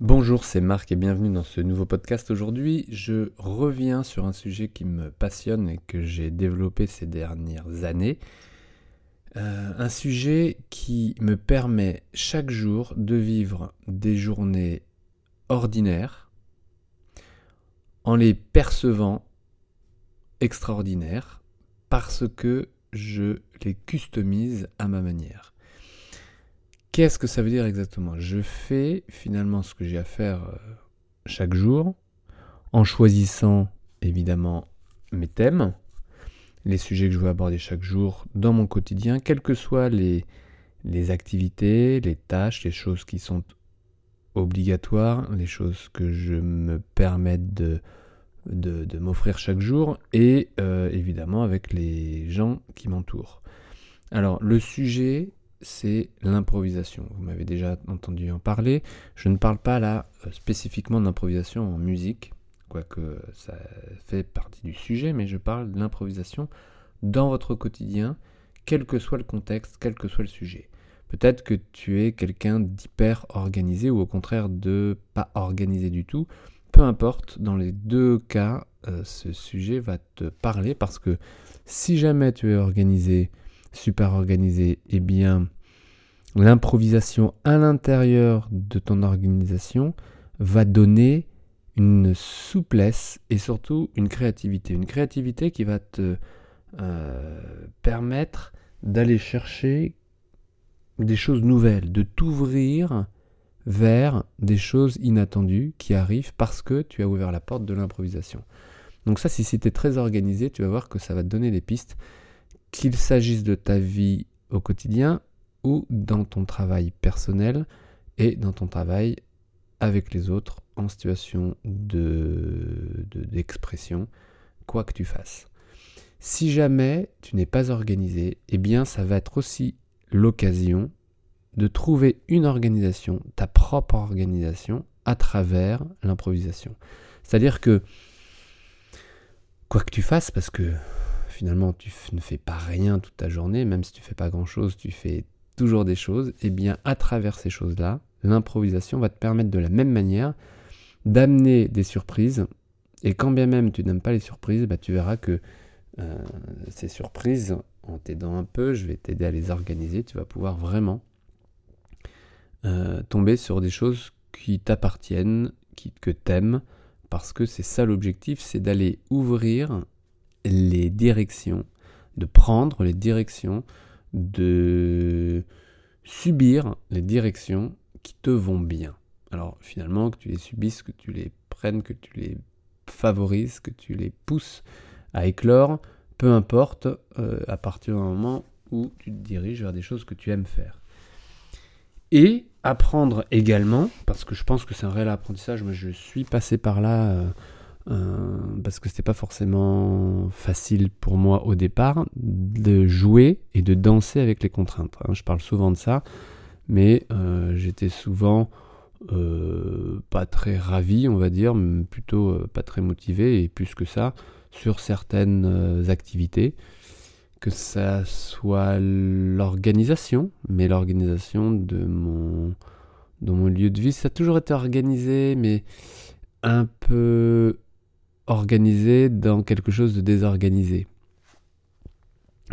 Bonjour, c'est Marc et bienvenue dans ce nouveau podcast. Aujourd'hui, je reviens sur un sujet qui me passionne et que j'ai développé ces dernières années. Euh, un sujet qui me permet chaque jour de vivre des journées ordinaires en les percevant extraordinaires parce que je les customise à ma manière. Qu'est-ce que ça veut dire exactement? Je fais finalement ce que j'ai à faire euh, chaque jour en choisissant évidemment mes thèmes, les sujets que je veux aborder chaque jour dans mon quotidien, quelles que soient les, activités, les tâches, les choses qui sont obligatoires, les choses que je me permets de, de, m'offrir chaque jour, et euh, évidemment avec les gens qui m'entourent. Alors le sujet c'est l'improvisation. Vous m'avez déjà entendu en parler. Je ne parle pas là euh, spécifiquement d'improvisation en musique, quoique ça fait partie du sujet, mais je parle de l'improvisation dans votre quotidien, quel que soit le contexte, quel que soit le sujet. Peut-être que tu es quelqu'un d'hyper organisé ou au contraire de pas organisé du tout. Peu importe, dans les deux cas, euh, ce sujet va te parler parce que si jamais tu es organisé, super organisé, eh bien, l'improvisation à l'intérieur de ton organisation va donner une souplesse et surtout une créativité. Une créativité qui va te euh, permettre d'aller chercher des choses nouvelles, de t'ouvrir vers des choses inattendues qui arrivent parce que tu as ouvert la porte de l'improvisation. Donc ça, si c'était très organisé, tu vas voir que ça va te donner des pistes qu'il s'agisse de ta vie au quotidien ou dans ton travail personnel et dans ton travail avec les autres en situation de, d'expression, quoi que tu fasses. Si jamais tu n'es pas organisé, eh bien ça va être aussi l'occasion de trouver une organisation, ta propre organisation, à travers l'improvisation. C'est-à-dire que, quoi que tu fasses, parce que finalement tu ne fais pas rien toute ta journée, même si tu fais pas grand-chose, tu fais toujours des choses, et eh bien à travers ces choses-là, l'improvisation va te permettre de la même manière d'amener des surprises. Et quand bien même tu n'aimes pas les surprises, bah, tu verras que euh, ces surprises, en t'aidant un peu, je vais t'aider à les organiser, tu vas pouvoir vraiment euh, tomber sur des choses qui t'appartiennent, qui, que t'aimes, parce que c'est ça l'objectif, c'est d'aller ouvrir les directions, de prendre les directions, de subir les directions qui te vont bien. Alors finalement, que tu les subisses, que tu les prennes, que tu les favorises, que tu les pousses à éclore, peu importe, euh, à partir du moment où tu te diriges vers des choses que tu aimes faire. Et apprendre également, parce que je pense que c'est un réel apprentissage, moi je suis passé par là euh, euh, parce que c'était pas forcément facile pour moi au départ de jouer et de danser avec les contraintes. Hein. Je parle souvent de ça, mais euh, j'étais souvent euh, pas très ravi, on va dire, plutôt pas très motivé et plus que ça sur certaines activités, que ça soit l'organisation, mais l'organisation de mon, de mon lieu de vie, ça a toujours été organisé, mais un peu organisé dans quelque chose de désorganisé.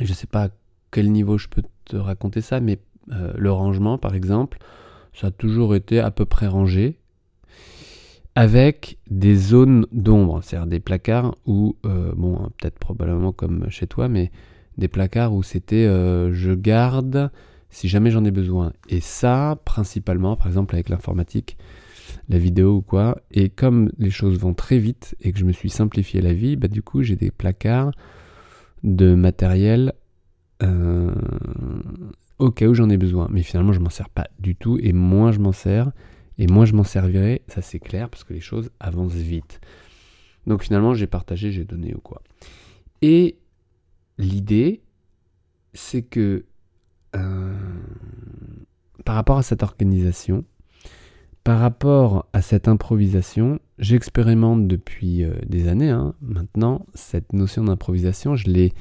Je ne sais pas à quel niveau je peux te raconter ça, mais euh, le rangement, par exemple, ça a toujours été à peu près rangé, avec des zones d'ombre, c'est-à-dire des placards où, euh, bon, peut-être probablement comme chez toi, mais des placards où c'était euh, je garde si jamais j'en ai besoin. Et ça, principalement, par exemple avec l'informatique, la vidéo ou quoi. Et comme les choses vont très vite et que je me suis simplifié la vie, bah du coup j'ai des placards de matériel euh, au cas où j'en ai besoin. Mais finalement je m'en sers pas du tout et moins je m'en sers et moins je m'en servirai, ça c'est clair parce que les choses avancent vite. Donc finalement j'ai partagé, j'ai donné ou quoi. Et l'idée c'est que euh, par rapport à cette organisation, par rapport à cette improvisation, j'expérimente depuis euh, des années hein, maintenant cette notion d'improvisation. Je l'ai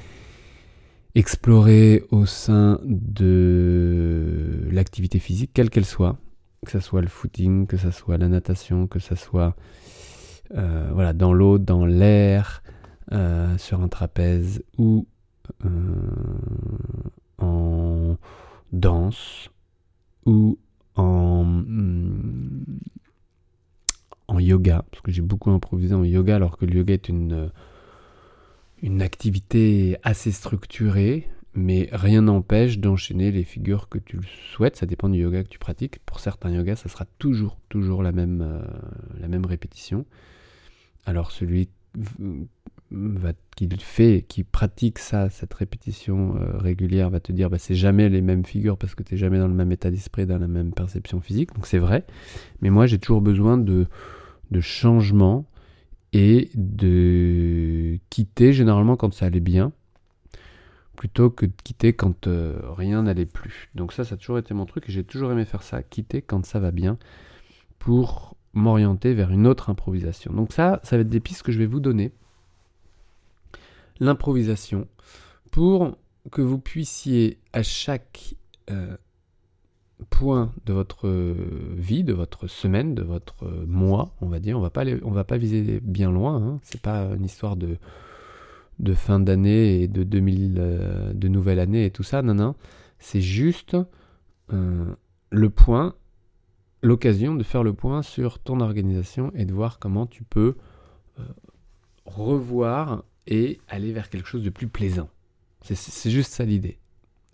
explorée au sein de l'activité physique, quelle qu'elle soit. que ce soit le footing, que ce soit la natation, que ce soit euh, voilà, dans l'eau, dans l'air, euh, sur un trapèze ou en danse ou en, hmm, en yoga, parce que j'ai beaucoup improvisé en yoga alors que le yoga est une, une activité assez structurée, mais rien n'empêche d'enchaîner les figures que tu souhaites, ça dépend du yoga que tu pratiques. Pour certains yogas, ça sera toujours, toujours la même, euh, la même répétition. Alors celui qui fait, qui pratique ça, cette répétition euh, régulière, va te dire bah, c'est jamais les mêmes figures parce que tu n'es jamais dans le même état d'esprit, dans la même perception physique. Donc c'est vrai. Mais moi, j'ai toujours besoin de, changement et de quitter généralement quand ça allait bien plutôt que de quitter quand euh, rien n'allait plus. Donc ça, ça a toujours été mon truc et j'ai toujours aimé faire ça, quitter quand ça va bien pour m'orienter vers une autre improvisation. Donc ça, ça va être des pistes que je vais vous donner. L'improvisation pour que vous puissiez à chaque euh, point de votre vie, de votre semaine, de votre mois, on va dire, on va pas va pas viser bien loin. Hein. C'est pas une histoire de fin d'année et de 2000, euh, de nouvelle année et tout ça. Non, non. C'est juste euh, le point, l'occasion de faire le point sur ton organisation et de voir comment tu peux euh, revoir et aller vers quelque chose de plus plaisant. C'est juste ça l'idée.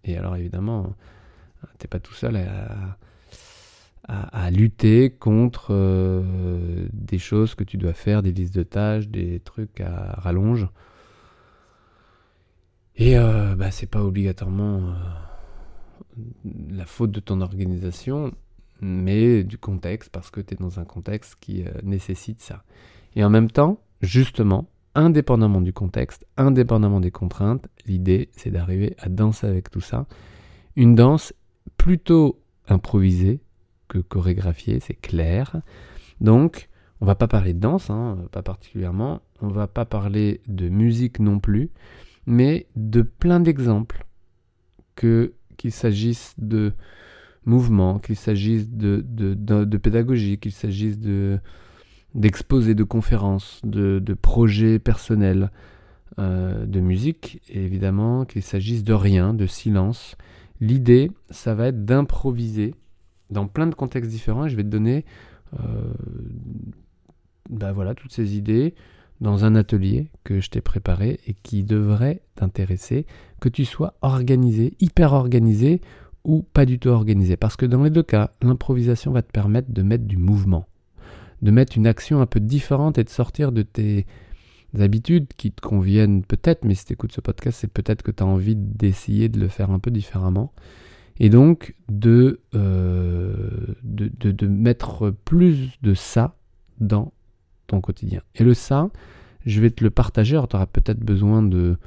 Et alors évidemment, t'es pas tout seul à, à, lutter contre des choses que tu dois faire, des listes de tâches, des trucs à rallonge. Et euh, bah, c'est pas obligatoirement euh, la faute de ton organisation, mais du contexte, parce que tu es dans un contexte qui euh, nécessite ça. Et en même temps, justement, indépendamment du contexte, indépendamment des contraintes, l'idée c'est d'arriver à danser avec tout ça. Une danse plutôt improvisée que chorégraphiée, c'est clair. Donc, on va pas parler de danse, hein, pas particulièrement. On va pas parler de musique non plus mais de plein d'exemples, qu'il s'agisse de mouvements, qu'il s'agisse de, pédagogie, qu'il s'agisse de d'exposés, de conférences, de, projets personnels, euh, de musique, évidemment, qu'il s'agisse de rien, de silence. L'idée, ça va être d'improviser dans plein de contextes différents. Je vais te donner bah voilà, toutes ces idées dans un atelier que je t'ai préparé et qui devrait t'intéresser, que tu sois organisé, hyper organisé ou pas du tout organisé. Parce que dans les deux cas, l'improvisation va te permettre de mettre du mouvement, de mettre une action un peu différente et de sortir de tes habitudes qui te conviennent peut-être, mais si tu écoutes ce podcast, c'est peut-être que tu as envie d'essayer de le faire un peu différemment. Et donc de, euh, de, de mettre plus de ça dans ton quotidien. Et le ça, je vais te le partager. Alors, tu auras peut-être besoin de,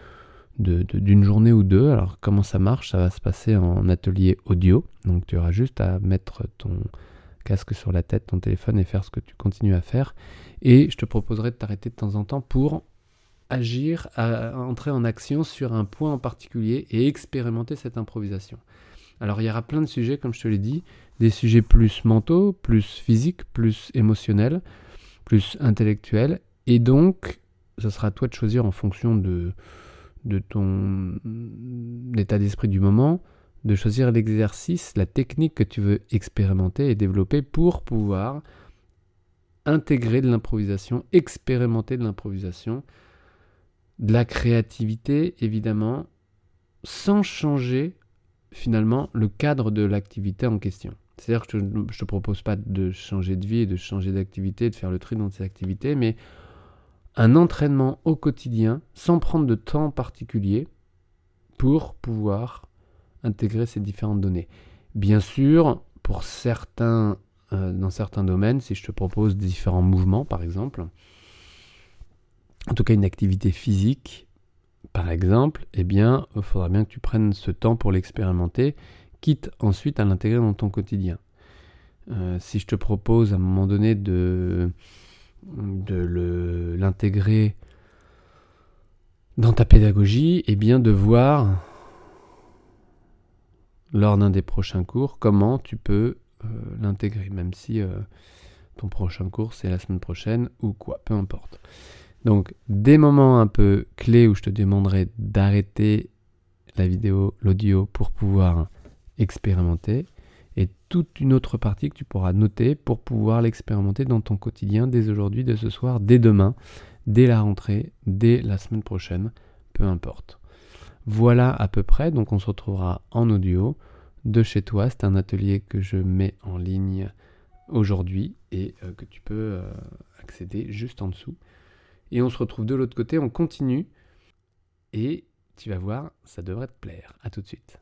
d'une journée ou deux. Alors, comment ça marche? Ça va se passer en atelier audio. Donc, tu auras juste à mettre ton casque sur la tête, ton téléphone et faire ce que tu continues à faire. Et je te proposerai de t'arrêter de temps en temps pour agir, entrer en action sur un point en particulier et expérimenter cette improvisation. Alors il y aura plein de sujets, comme je te l'ai dit, des sujets plus mentaux, plus physiques, plus émotionnels, plus intellectuel. Et donc, ce sera à toi de choisir en fonction de, de ton état d'esprit du moment, de choisir l'exercice, la technique que tu veux expérimenter et développer pour pouvoir intégrer de l'improvisation, expérimenter de l'improvisation, de la créativité évidemment, sans changer finalement le cadre de l'activité en question. C'est-à-dire que je ne te propose pas de changer de vie, de changer d'activité, de faire le tri dans ces activités, mais un entraînement au quotidien sans prendre de temps particulier pour pouvoir intégrer ces différentes données. Bien sûr, pour certains, euh, dans certains domaines, si je te propose différents mouvements, par exemple, en tout cas une activité physique, par exemple, eh bien, il faudra bien que tu prennes ce temps pour l'expérimenter quitte ensuite à l'intégrer dans ton quotidien. Euh, si je te propose à un moment donné de, de l'intégrer dans ta pédagogie, eh bien de voir lors d'un des prochains cours comment tu peux l'intégrer, même si ton prochain cours c'est la semaine prochaine ou quoi, peu importe. Donc des moments un peu clés où je te demanderai d'arrêter la vidéo, l'audio pour pouvoir expérimenter et toute une autre partie que tu pourras noter pour pouvoir l'expérimenter dans ton quotidien dès aujourd'hui, dès ce soir, dès demain, dès la rentrée, dès la semaine prochaine, peu importe. Voilà à peu près, donc on se retrouvera en audio de chez toi. C'est un atelier que je mets en ligne aujourd'hui et euh, que tu peux euh, accéder juste en dessous. Et on se retrouve de l'autre côté, on continue et tu vas voir, ça devrait te plaire. À tout de suite.